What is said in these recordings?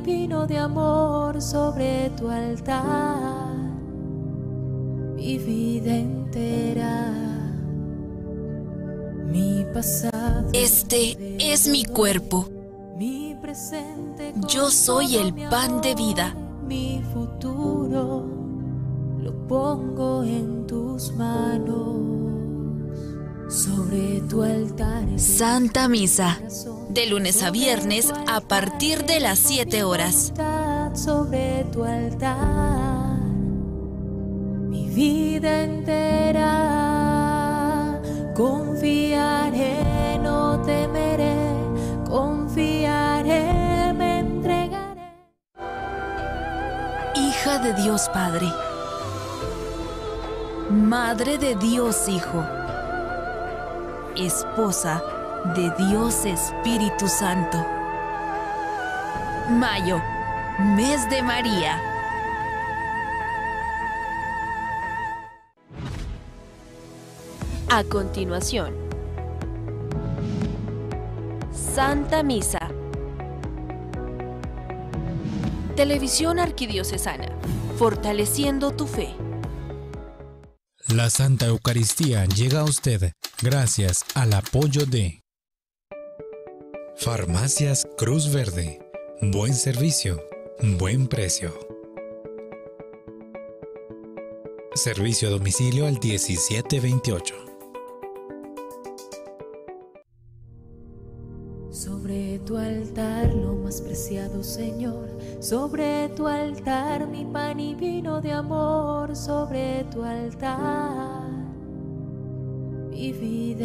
vino de amor sobre tu altar, mi vida entera, mi pasado. Este es mi cuerpo. Mi presente Yo soy el pan de vida. Mi futuro lo pongo en tus manos. Sobre tu altar. Santa Misa. De lunes a viernes a partir de las 7 horas. Sobre tu altar. Mi vida entera. Confiaré, no temeré. Confiaré, me entregaré. Hija de Dios Padre. Madre de Dios Hijo. Esposa de Dios Espíritu Santo. Mayo, mes de María. A continuación, Santa Misa. Televisión Arquidiocesana, fortaleciendo tu fe. La Santa Eucaristía llega a usted gracias al apoyo de Farmacias Cruz Verde. Buen servicio, buen precio. Servicio a domicilio al 1728. Sobre tu altar lo más preciado, Señor. Sobre tu altar mi pan y vino de amor. Sobre tu altar mi vida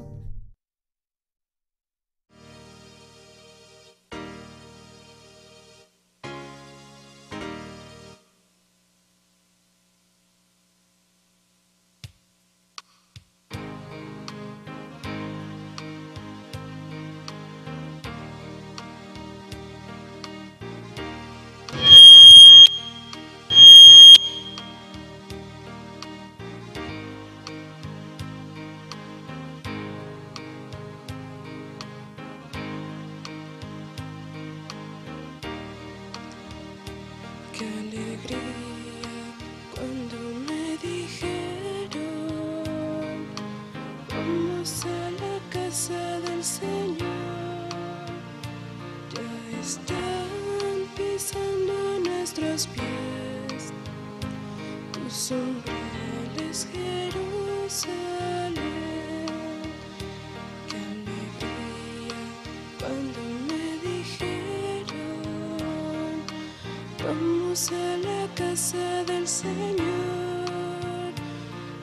A la casa del Señor.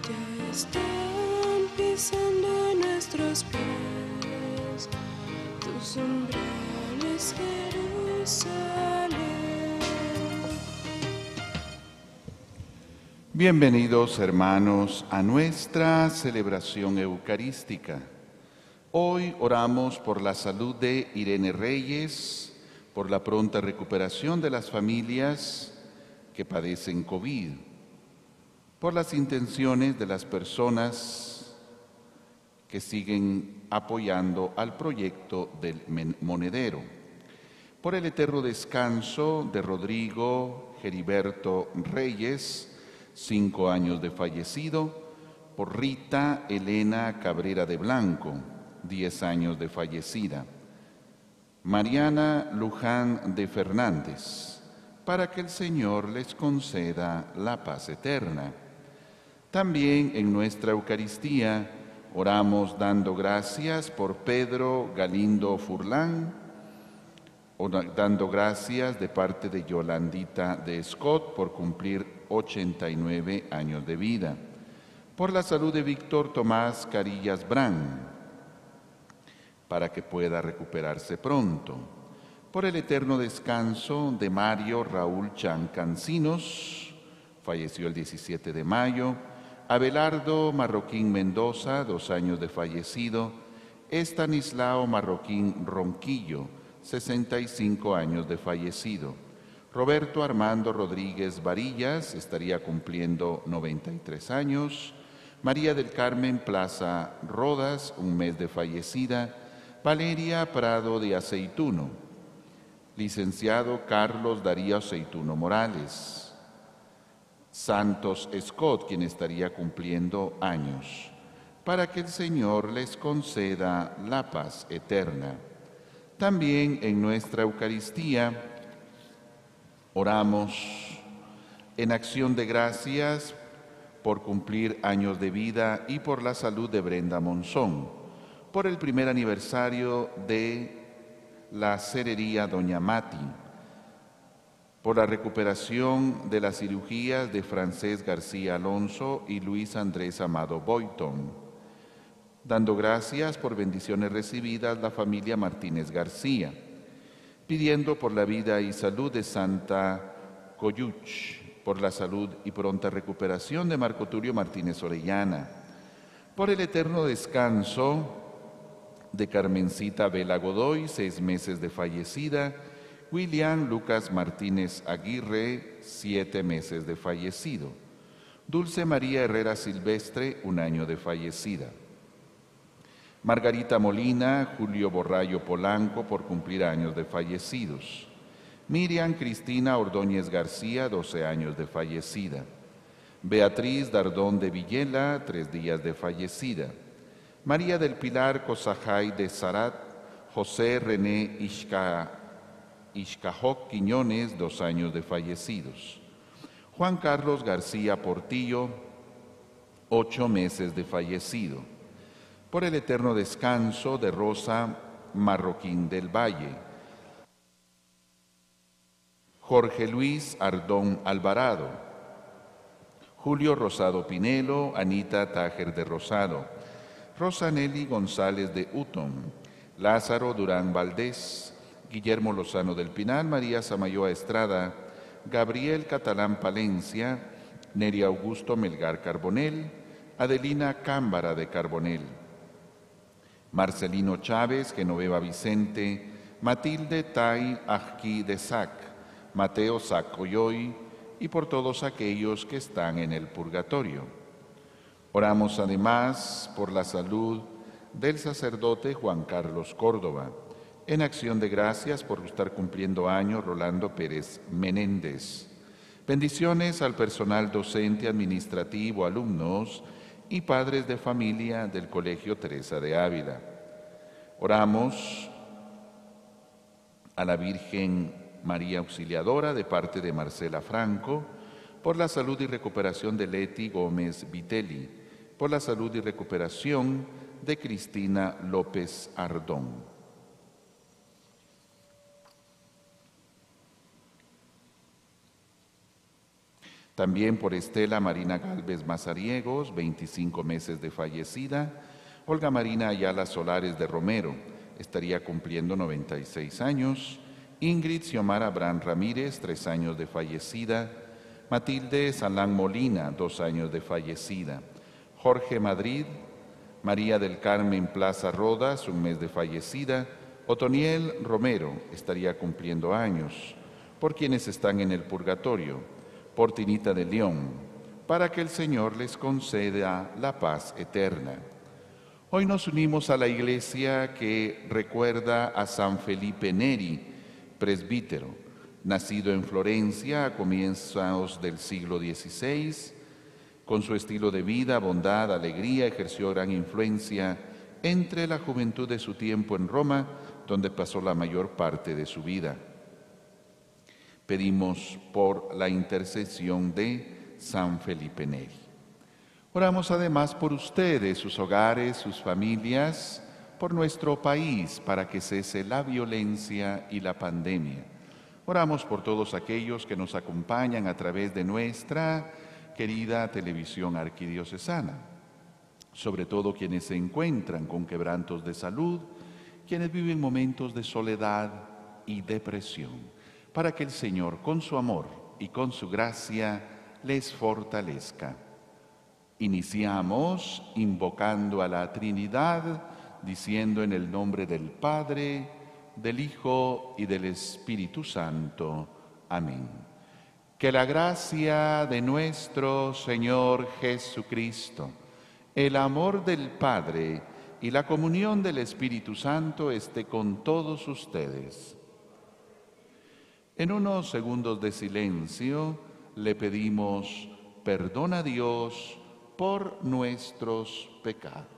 Ya están pisando nuestros pies tus umbrales, Jerusalén. Bienvenidos hermanos a nuestra celebración eucarística. Hoy oramos por la salud de Irene Reyes, por la pronta recuperación de las familias que padecen COVID, por las intenciones de las personas que siguen apoyando al proyecto del monedero, por el eterno descanso de Rodrigo Geriberto Reyes, cinco años de fallecido, por Rita Elena Cabrera de Blanco, diez años de fallecida. Mariana Luján de Fernández, para que el Señor les conceda la paz eterna. También en nuestra Eucaristía oramos dando gracias por Pedro Galindo Furlán, dando gracias de parte de Yolandita de Scott por cumplir 89 años de vida, por la salud de Víctor Tomás Carillas Brán, para que pueda recuperarse pronto. Por el eterno descanso de Mario Raúl Chan Cancinos, falleció el 17 de mayo. Abelardo Marroquín Mendoza, dos años de fallecido. Estanislao Marroquín Ronquillo, 65 años de fallecido. Roberto Armando Rodríguez Varillas estaría cumpliendo 93 años. María del Carmen Plaza Rodas, un mes de fallecida. Valeria Prado de Aceituno. Licenciado Carlos Darío Aceituno Morales. Santos Scott, quien estaría cumpliendo años para que el Señor les conceda la paz eterna. También en nuestra Eucaristía oramos en acción de gracias por cumplir años de vida y por la salud de Brenda Monzón, por el primer aniversario de la cerería Doña Mati, por la recuperación de las cirugías de Francés García Alonso y Luis Andrés Amado Boyton dando gracias por bendiciones recibidas la familia Martínez García, pidiendo por la vida y salud de Santa Coyuch, por la salud y pronta recuperación de Marco Turio Martínez Orellana, por el eterno descanso de Carmencita Vela Godoy, seis meses de fallecida, William Lucas Martínez Aguirre, siete meses de fallecido, Dulce María Herrera Silvestre, un año de fallecida. Margarita Molina, Julio Borrayo Polanco por cumplir años de fallecidos. Miriam Cristina Ordóñez García, 12 años de fallecida. Beatriz Dardón de Villela, tres días de fallecida. María del Pilar Cosajay de Sarat, José René Ishka, Quiñones, dos años de fallecidos. Juan Carlos García Portillo, ocho meses de fallecido por el eterno descanso de Rosa Marroquín del Valle. Jorge Luis Ardón Alvarado, Julio Rosado Pinelo, Anita Tájer de Rosado, Rosanelli González de Utón, Lázaro Durán Valdés, Guillermo Lozano del Pinal, María Samayoa Estrada, Gabriel Catalán Palencia, Neri Augusto Melgar Carbonel, Adelina Cámbara de Carbonel, Marcelino Chávez, Genoveva Vicente, Matilde Tai Ajki de Sac, Mateo Sacoyoy y por todos aquellos que están en el purgatorio. Oramos además por la salud del sacerdote Juan Carlos Córdoba, en acción de gracias por estar cumpliendo años Rolando Pérez Menéndez. Bendiciones al personal docente, administrativo, alumnos, y padres de familia del Colegio Teresa de Ávila. Oramos a la Virgen María Auxiliadora de parte de Marcela Franco por la salud y recuperación de Leti Gómez Vitelli, por la salud y recuperación de Cristina López Ardón. También por Estela Marina Galvez Mazariegos, 25 meses de fallecida. Olga Marina Ayala Solares de Romero, estaría cumpliendo 96 años. Ingrid Xiomara Bran Ramírez, 3 años de fallecida. Matilde Salán Molina, 2 años de fallecida. Jorge Madrid, María del Carmen Plaza Rodas, un mes de fallecida. Otoniel Romero estaría cumpliendo años. Por quienes están en el purgatorio por Tinita de León, para que el Señor les conceda la paz eterna. Hoy nos unimos a la iglesia que recuerda a San Felipe Neri, presbítero, nacido en Florencia a comienzos del siglo XVI. Con su estilo de vida, bondad, alegría, ejerció gran influencia entre la juventud de su tiempo en Roma, donde pasó la mayor parte de su vida pedimos por la intercesión de San Felipe Neri. Oramos además por ustedes, sus hogares, sus familias, por nuestro país, para que cese la violencia y la pandemia. Oramos por todos aquellos que nos acompañan a través de nuestra querida televisión arquidiocesana, sobre todo quienes se encuentran con quebrantos de salud, quienes viven momentos de soledad y depresión para que el Señor con su amor y con su gracia les fortalezca. Iniciamos invocando a la Trinidad diciendo en el nombre del Padre, del Hijo y del Espíritu Santo. Amén. Que la gracia de nuestro Señor Jesucristo, el amor del Padre y la comunión del Espíritu Santo esté con todos ustedes. En unos segundos de silencio le pedimos perdón a Dios por nuestros pecados.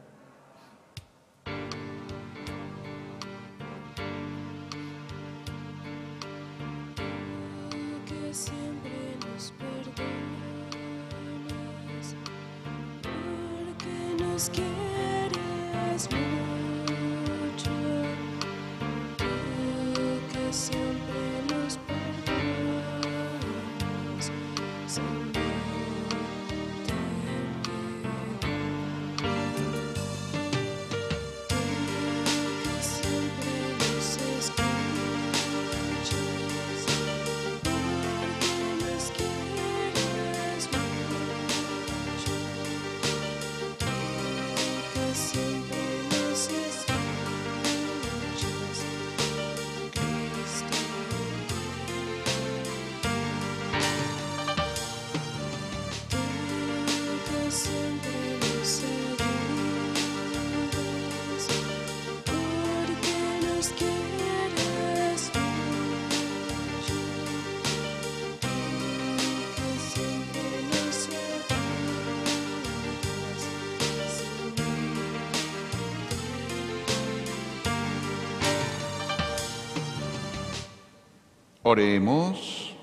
Oremos.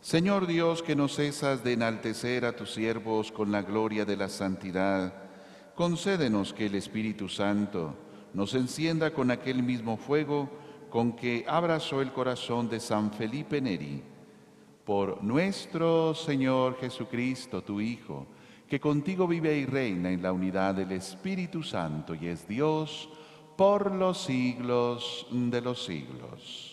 Señor Dios, que no cesas de enaltecer a tus siervos con la gloria de la santidad, concédenos que el Espíritu Santo nos encienda con aquel mismo fuego con que abrazó el corazón de San Felipe Neri. Por nuestro Señor Jesucristo, tu Hijo, que contigo vive y reina en la unidad del Espíritu Santo y es Dios por los siglos de los siglos.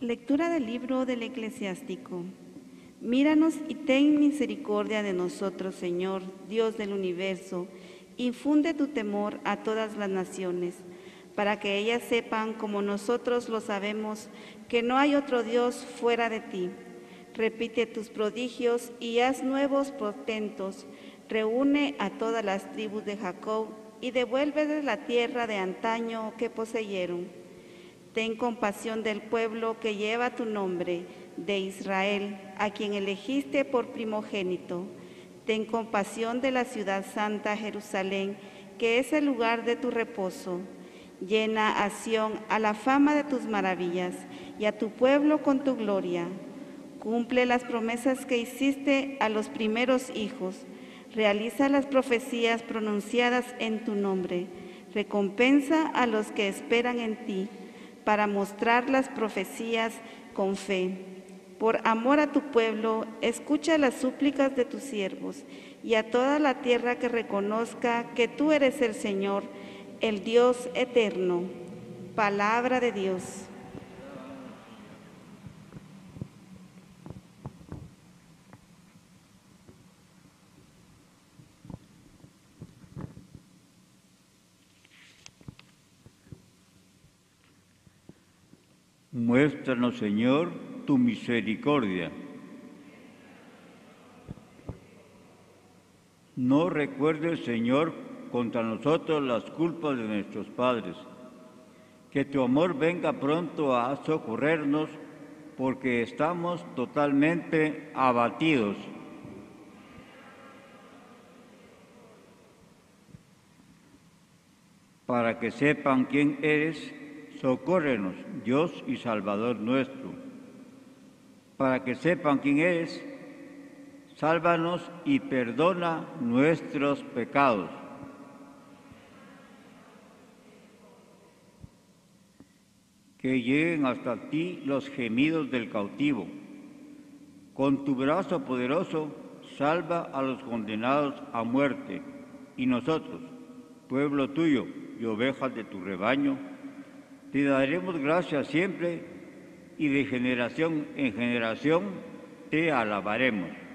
Lectura del libro del eclesiástico. Míranos y ten misericordia de nosotros, Señor, Dios del universo. Infunde tu temor a todas las naciones, para que ellas sepan, como nosotros lo sabemos, que no hay otro Dios fuera de ti. Repite tus prodigios y haz nuevos portentos. Reúne a todas las tribus de Jacob y devuélveles la tierra de antaño que poseyeron Ten compasión del pueblo que lleva tu nombre, de Israel, a quien elegiste por primogénito. Ten compasión de la ciudad santa Jerusalén, que es el lugar de tu reposo. Llena a Sión a la fama de tus maravillas y a tu pueblo con tu gloria. Cumple las promesas que hiciste a los primeros hijos. Realiza las profecías pronunciadas en tu nombre. Recompensa a los que esperan en ti para mostrar las profecías con fe. Por amor a tu pueblo, escucha las súplicas de tus siervos y a toda la tierra que reconozca que tú eres el Señor, el Dios eterno. Palabra de Dios. Muéstranos, Señor, tu misericordia. No recuerdes, Señor, contra nosotros las culpas de nuestros padres. Que tu amor venga pronto a socorrernos, porque estamos totalmente abatidos. Para que sepan quién eres, socórrenos, Dios y Salvador nuestro. Para que sepan quién eres, sálvanos y perdona nuestros pecados. Que lleguen hasta ti los gemidos del cautivo. Con tu brazo poderoso, salva a los condenados a muerte. Y nosotros, pueblo tuyo y ovejas de tu rebaño, te daremos gracias siempre y de generación en generación te alabaremos.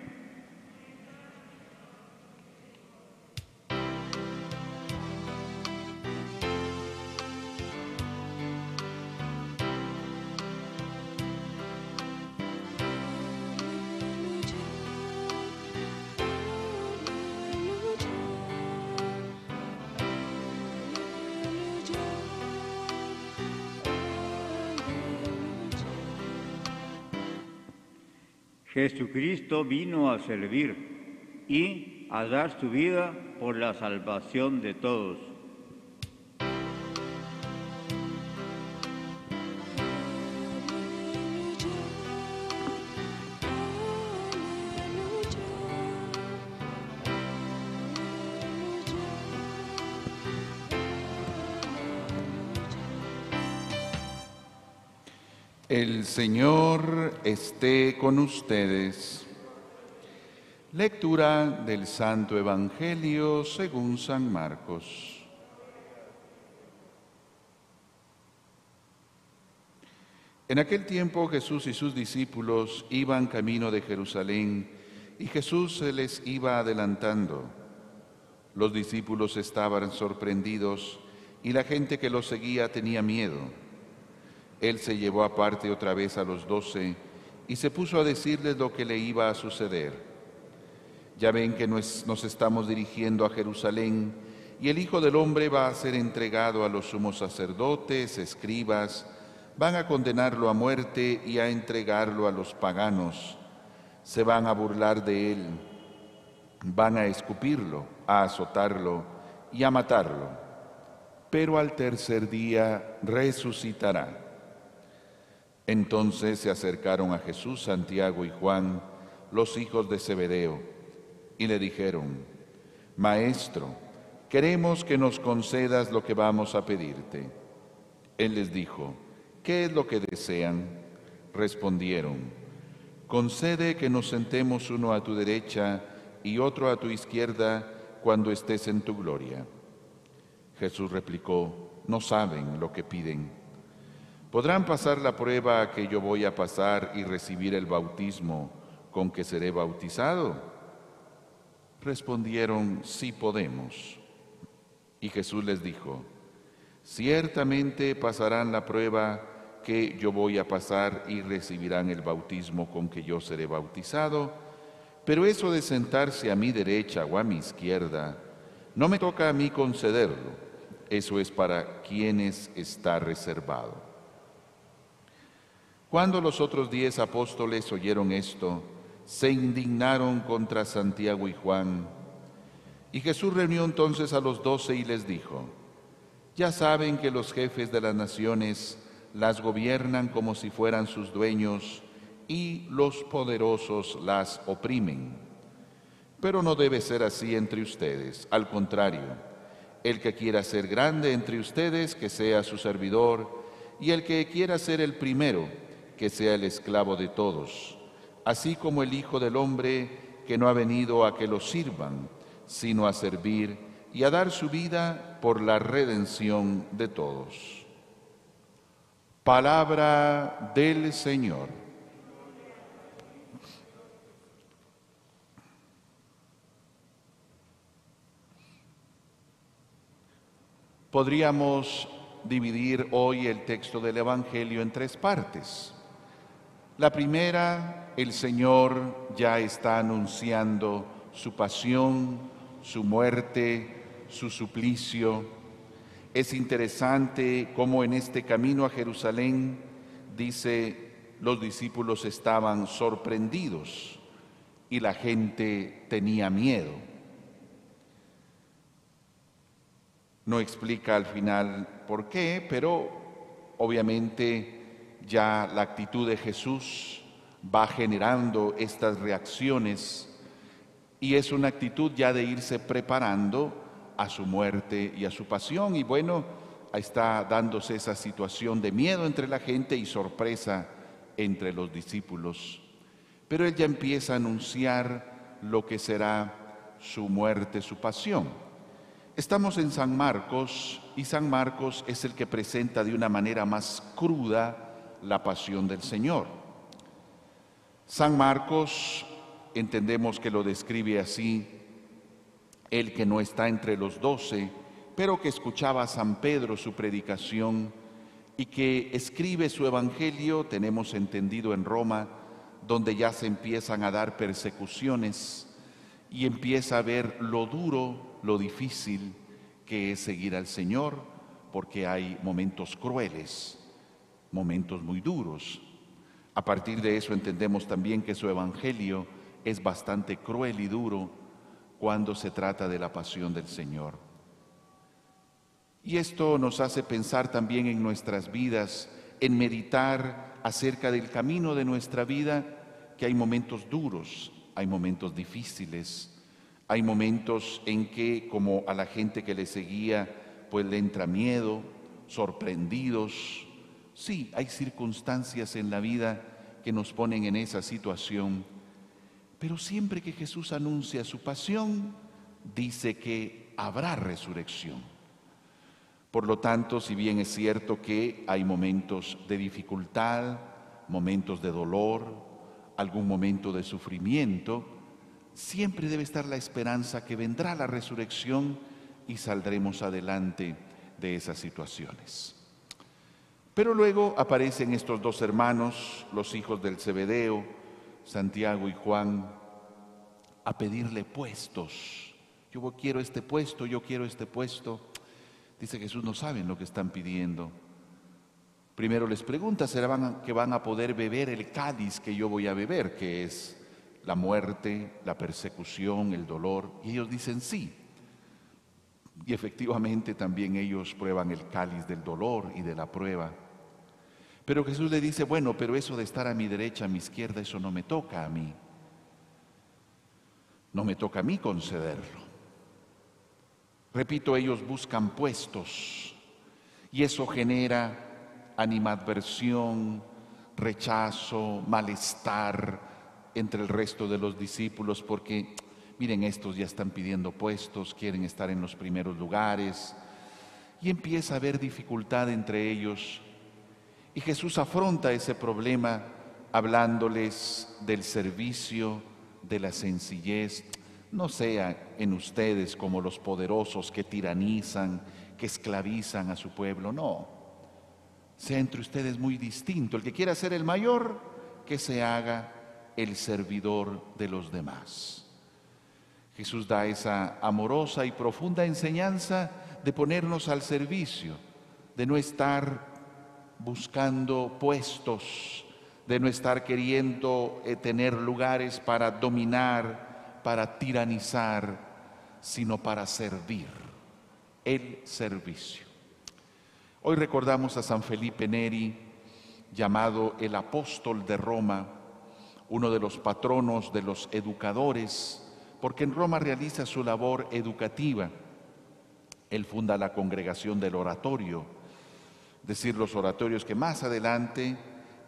Jesucristo vino a servir y a dar su vida por la salvación de todos. El Señor esté con ustedes. Lectura del Santo Evangelio según San Marcos. En aquel tiempo Jesús y sus discípulos iban camino de Jerusalén y Jesús se les iba adelantando. Los discípulos estaban sorprendidos y la gente que los seguía tenía miedo. Él se llevó aparte otra vez a los doce y se puso a decirles lo que le iba a suceder. Ya ven que nos, nos, estamos dirigiendo a Jerusalén y el Hijo del Hombre va a ser entregado a los sumos sacerdotes, escribas, van a condenarlo a muerte y a entregarlo a los paganos. Se van a burlar de él, van a escupirlo, a azotarlo y a matarlo. Pero al tercer día resucitará. Entonces se acercaron a Jesús Santiago y Juan, los hijos de Zebedeo, y le dijeron, Maestro, queremos que nos concedas lo que vamos a pedirte. Él les dijo, ¿qué es lo que desean? Respondieron, concede que nos sentemos uno a tu derecha y otro a tu izquierda cuando estés en tu gloria. Jesús replicó, no saben lo que piden. ¿Podrán pasar la prueba que yo voy a pasar y recibir el bautismo con que seré bautizado? Respondieron, sí podemos. Y Jesús les dijo, ciertamente pasarán la prueba que yo voy a pasar y recibirán el bautismo con que yo seré bautizado, pero eso de sentarse a mi derecha o a mi izquierda, no me toca a mí concederlo, eso es para quienes está reservado. Cuando los otros diez apóstoles oyeron esto, se indignaron contra Santiago y Juan. Y Jesús reunió entonces a los doce y les dijo, ya saben que los jefes de las naciones las gobiernan como si fueran sus dueños y los poderosos las oprimen. Pero no debe ser así entre ustedes, al contrario, el que quiera ser grande entre ustedes, que sea su servidor, y el que quiera ser el primero, que sea el esclavo de todos, así como el Hijo del Hombre que no ha venido a que lo sirvan, sino a servir y a dar su vida por la redención de todos. Palabra del Señor. Podríamos dividir hoy el texto del Evangelio en tres partes. La primera, el Señor ya está anunciando su pasión, su muerte, su suplicio. Es interesante cómo en este camino a Jerusalén, dice, los discípulos estaban sorprendidos y la gente tenía miedo. No explica al final por qué, pero obviamente ya la actitud de Jesús va generando estas reacciones y es una actitud ya de irse preparando a su muerte y a su pasión. Y bueno, está dándose esa situación de miedo entre la gente y sorpresa entre los discípulos. Pero él ya empieza a anunciar lo que será su muerte, su pasión. Estamos en San Marcos y San Marcos es el que presenta de una manera más cruda la pasión del Señor. San Marcos entendemos que lo describe así, el que no está entre los doce, pero que escuchaba a San Pedro su predicación y que escribe su evangelio, tenemos entendido en Roma, donde ya se empiezan a dar persecuciones y empieza a ver lo duro, lo difícil que es seguir al Señor, porque hay momentos crueles, momentos muy duros. A partir de eso entendemos también que su evangelio es bastante cruel y duro cuando se trata de la pasión del Señor. Y esto nos hace pensar también en nuestras vidas, en meditar acerca del camino de nuestra vida, que hay momentos duros, hay momentos difíciles, hay momentos en que, como a la gente que le seguía, pues le entra miedo, sorprendidos. Sí, hay circunstancias en la vida que nos ponen en esa situación pero siempre que Jesús anuncia su pasión, dice que habrá resurrección. Por lo tanto, si bien es cierto que hay momentos de dificultad, momentos de dolor, algún momento de sufrimiento, siempre debe estar la esperanza que vendrá la resurrección y saldremos adelante de esas situaciones. Pero luego aparecen estos dos hermanos, los hijos del Zebedeo, Santiago y Juan a pedirle puestos. Yo quiero este puesto, yo quiero este puesto. Dice Jesús, no saben lo que están pidiendo. Primero les pregunta, ¿será que van a poder beber el cáliz que yo voy a beber, que es la muerte, la persecución, el dolor? Y ellos dicen sí. Y efectivamente también ellos prueban el cáliz del dolor y de la prueba. Pero Jesús le dice, bueno, pero eso de estar a mi derecha, a mi izquierda, eso no me toca a mí. No me toca a mí concederlo. Repito, ellos buscan puestos y eso genera animadversión, rechazo, malestar entre el resto de los discípulos porque, miren, estos ya están pidiendo puestos, quieren estar en los primeros lugares y empieza a haber dificultad entre ellos y Jesús afronta ese problema hablándoles del servicio, de la sencillez. No sea en ustedes como los poderosos que tiranizan, que esclavizan a su pueblo, no. Sea entre ustedes muy distinto. El que quiera ser el mayor, que se haga el servidor de los demás. Jesús da esa amorosa y profunda enseñanza de ponernos al servicio, de no estar buscando puestos, de no estar queriendo eh, tener lugares para dominar, para tiranizar, sino para servir, el servicio. Hoy recordamos a San Felipe Neri, llamado el apóstol de Roma, uno de los patronos de los educadores, porque en Roma realiza su labor educativa. Él funda la congregación del oratorio, decir los oratorios que más adelante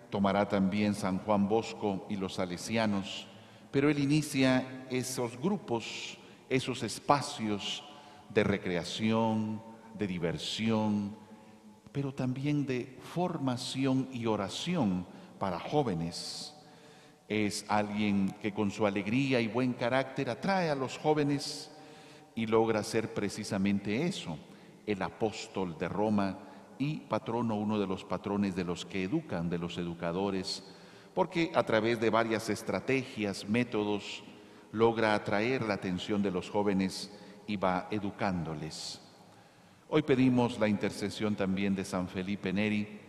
tomará también San Juan Bosco y los salesianos, pero él inicia esos grupos, esos espacios de recreación, de diversión, pero también de formación y oración para jóvenes. Es alguien que con su alegría y buen carácter atrae a los jóvenes y logra ser precisamente eso, el apóstol de Roma y patrono, uno de los patrones de los que educan, de los educadores, porque a través de varias estrategias, métodos, logra atraer la atención de los jóvenes y va educándoles. Hoy pedimos la intercesión también de San Felipe Neri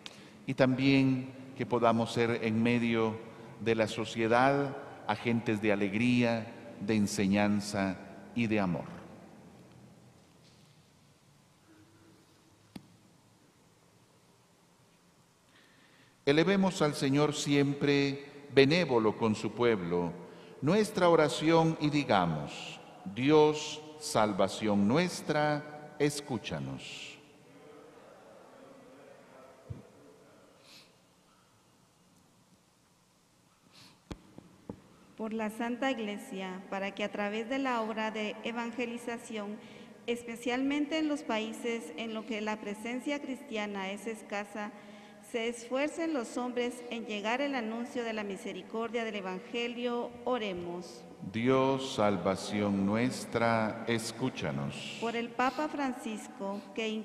y también que podamos ser en medio de la sociedad agentes de alegría, de enseñanza y de amor. Elevemos al Señor siempre benévolo con su pueblo nuestra oración y digamos, Dios, salvación nuestra, escúchanos. Por la Santa Iglesia, para que a través de la obra de evangelización, especialmente en los países en los que la presencia cristiana es escasa, se esfuercen los hombres en llegar el anuncio de la misericordia del Evangelio, oremos. Dios, salvación nuestra, escúchanos. Por el Papa Francisco, que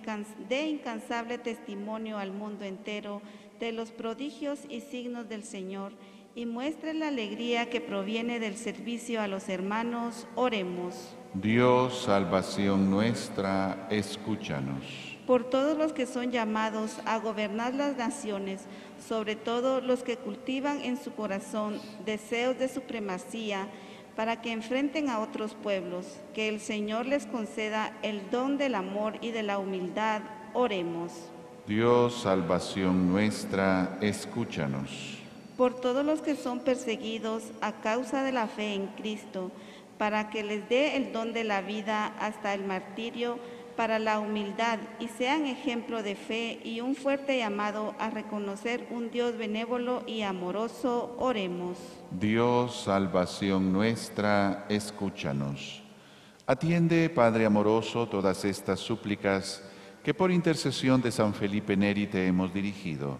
dé incansable testimonio al mundo entero de los prodigios y signos del Señor y muestre la alegría que proviene del servicio a los hermanos, oremos. Dios, salvación nuestra, escúchanos. Por todos los que son llamados a gobernar las naciones, sobre todo los que cultivan en su corazón deseos de supremacía, para que enfrenten a otros pueblos, que el Señor les conceda el don del amor y de la humildad, oremos. Dios, salvación nuestra, escúchanos por todos los que son perseguidos a causa de la fe en Cristo, para que les dé el don de la vida hasta el martirio para la humildad y sean ejemplo de fe y un fuerte llamado a reconocer un Dios benévolo y amoroso, oremos. Dios, salvación nuestra, escúchanos. Atiende, Padre amoroso, todas estas súplicas que por intercesión de San Felipe Neri te hemos dirigido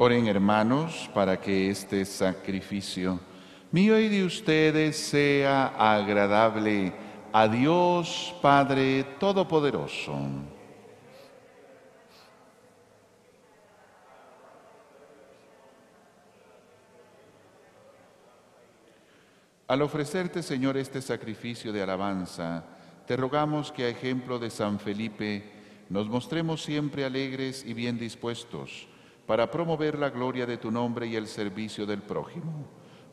Oren hermanos para que este sacrificio mío y de ustedes sea agradable a Dios Padre Todopoderoso. Al ofrecerte, Señor, este sacrificio de alabanza, te rogamos que a ejemplo de San Felipe nos mostremos siempre alegres y bien dispuestos para promover la gloria de tu nombre y el servicio del prójimo.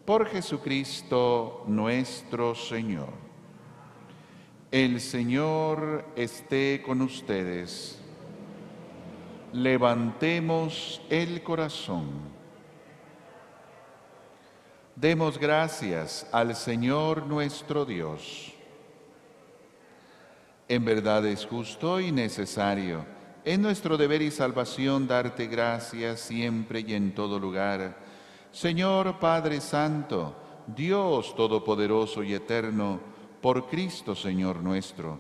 Por Jesucristo nuestro Señor. El Señor esté con ustedes. Levantemos el corazón. Demos gracias al Señor nuestro Dios. En verdad es justo y necesario es nuestro deber y salvación darte gracias siempre y en todo lugar. Señor Padre Santo, Dios Todopoderoso y Eterno, por Cristo Señor nuestro,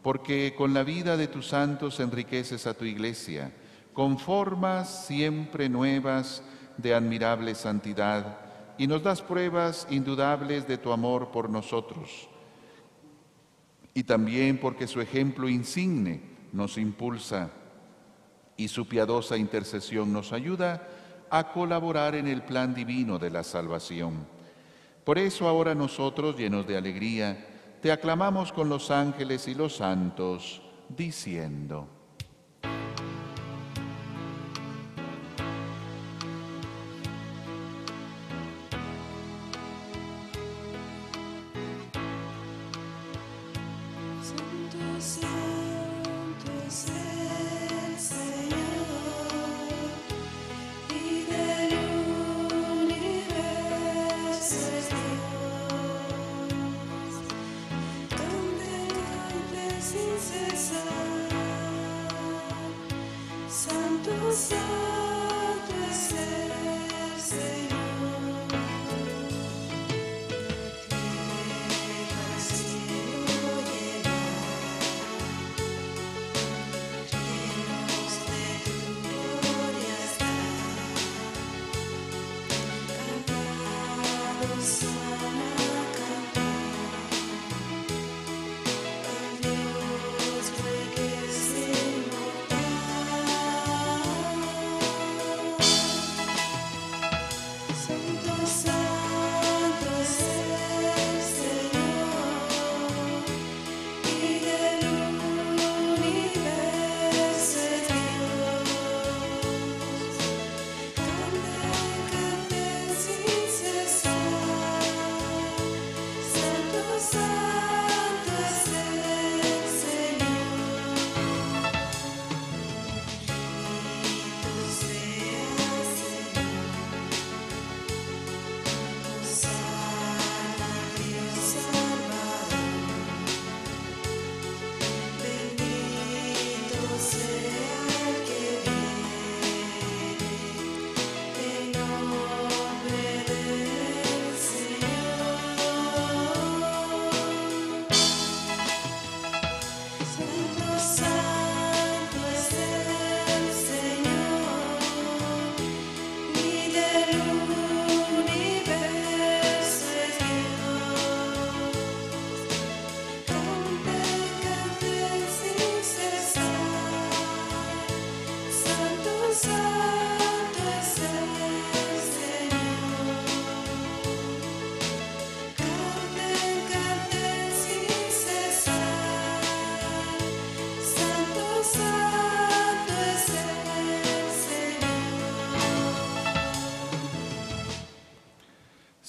porque con la vida de tus santos enriqueces a tu iglesia, con formas siempre nuevas de admirable santidad y nos das pruebas indudables de tu amor por nosotros. Y también porque su ejemplo insigne nos impulsa y su piadosa intercesión nos ayuda a colaborar en el plan divino de la salvación. Por eso ahora nosotros, llenos de alegría, te aclamamos con los ángeles y los santos, diciendo,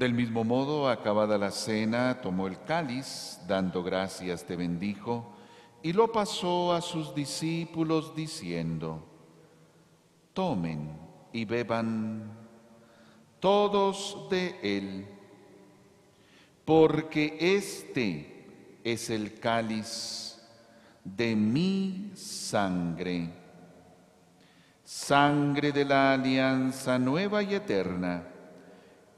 Del mismo modo, acabada la cena, tomó el cáliz, dando gracias te bendijo, y lo pasó a sus discípulos diciendo, tomen y beban todos de él, porque este es el cáliz de mi sangre, sangre de la alianza nueva y eterna,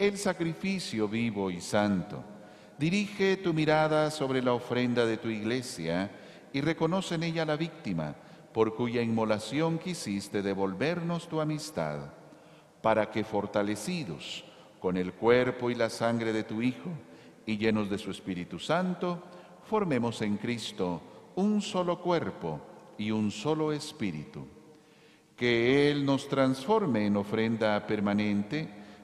el sacrificio vivo y santo. Dirige tu mirada sobre la ofrenda de tu iglesia y reconoce en ella la víctima por cuya inmolación quisiste devolvernos tu amistad, para que fortalecidos con el cuerpo y la sangre de tu Hijo y llenos de su Espíritu Santo, formemos en Cristo un solo cuerpo y un solo espíritu. Que Él nos transforme en ofrenda permanente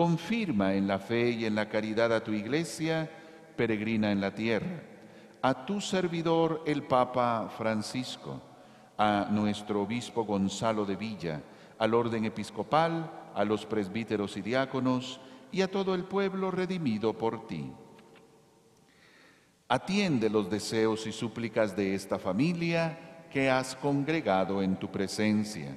Confirma en la fe y en la caridad a tu iglesia, peregrina en la tierra, a tu servidor el Papa Francisco, a nuestro obispo Gonzalo de Villa, al orden episcopal, a los presbíteros y diáconos y a todo el pueblo redimido por ti. Atiende los deseos y súplicas de esta familia que has congregado en tu presencia.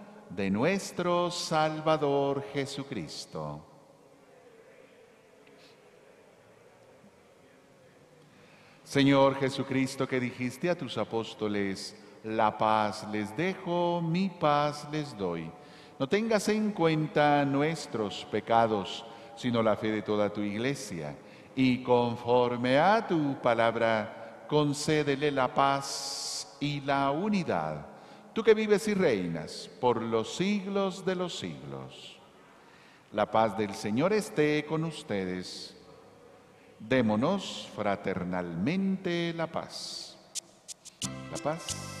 de nuestro Salvador Jesucristo. Señor Jesucristo, que dijiste a tus apóstoles, la paz les dejo, mi paz les doy. No tengas en cuenta nuestros pecados, sino la fe de toda tu iglesia. Y conforme a tu palabra, concédele la paz y la unidad. Tú que vives y reinas por los siglos de los siglos. La paz del Señor esté con ustedes. Démonos fraternalmente la paz. La paz.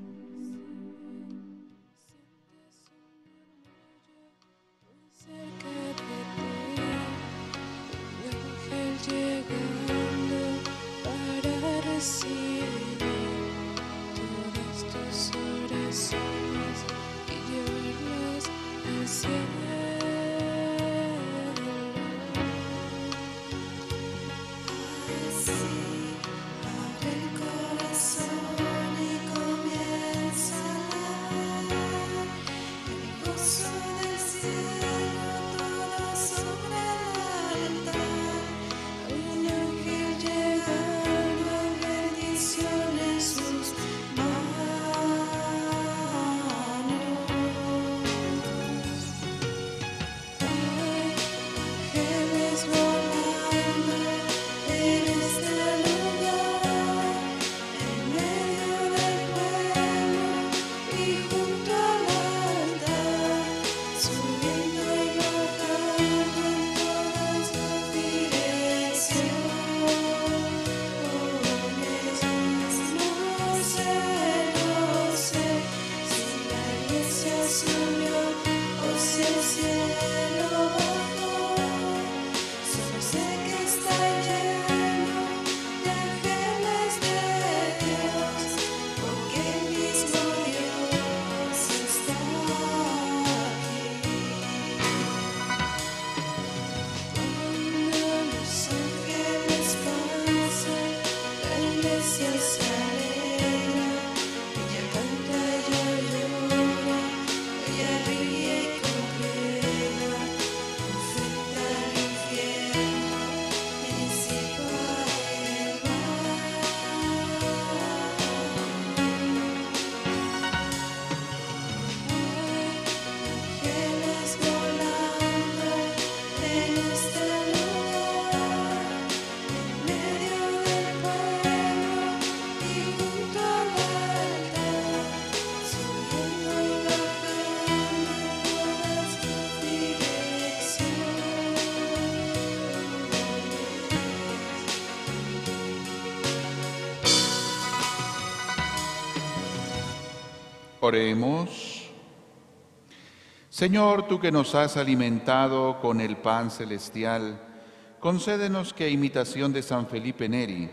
Oremos. Señor, tú que nos has alimentado con el pan celestial, concédenos que a imitación de San Felipe Neri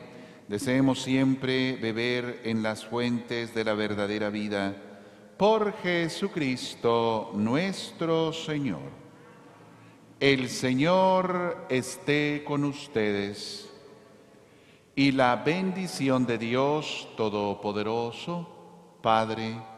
Deseemos siempre beber en las fuentes de la verdadera vida. Por Jesucristo nuestro Señor. El Señor esté con ustedes y la bendición de Dios Todopoderoso, Padre,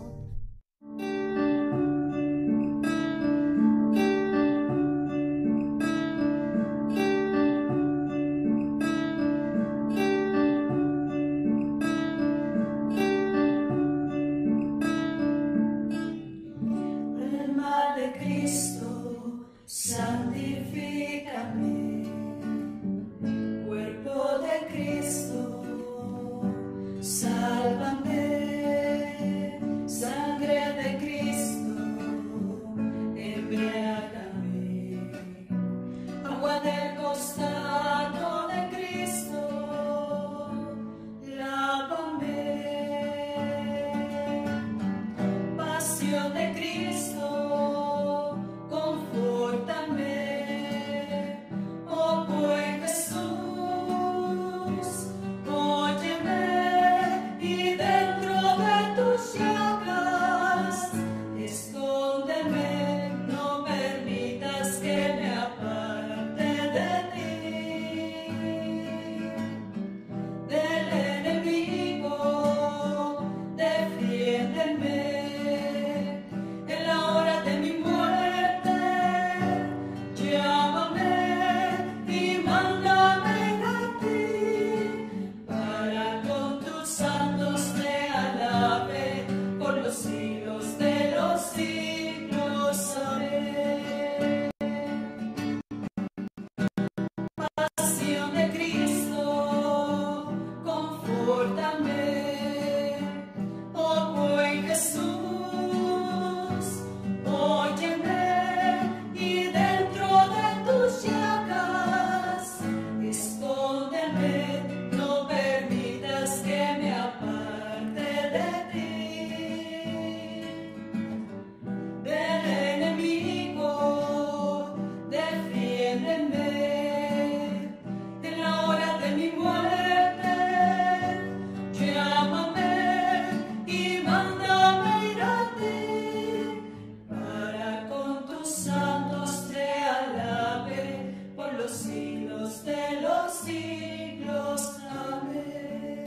santos te alaben por los siglos de los siglos. Amén.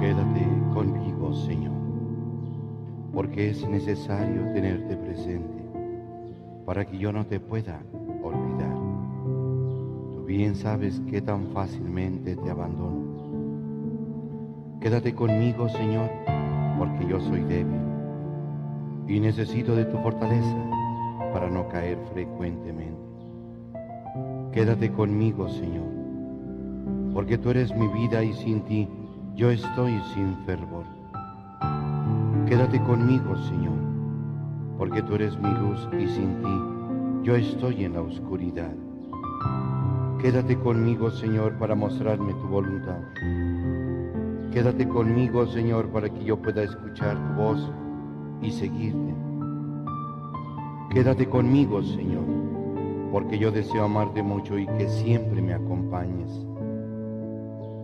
Quédate conmigo, Señor, porque es necesario tenerte para que yo no te pueda olvidar. Tú bien sabes que tan fácilmente te abandono. Quédate conmigo, Señor, porque yo soy débil y necesito de tu fortaleza para no caer frecuentemente. Quédate conmigo, Señor, porque tú eres mi vida y sin ti yo estoy sin fervor. Quédate conmigo, Señor, porque tú eres mi luz y sin ti yo estoy en la oscuridad. Quédate conmigo, Señor, para mostrarme tu voluntad. Quédate conmigo, Señor, para que yo pueda escuchar tu voz y seguirte. Quédate conmigo, Señor, porque yo deseo amarte mucho y que siempre me acompañes.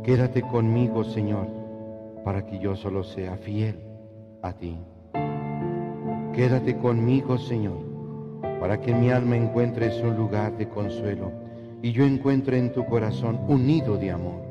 Quédate conmigo, Señor, para que yo solo sea fiel a ti. Quédate conmigo, Señor, para que mi alma encuentre un lugar de consuelo y yo encuentre en tu corazón un nido de amor.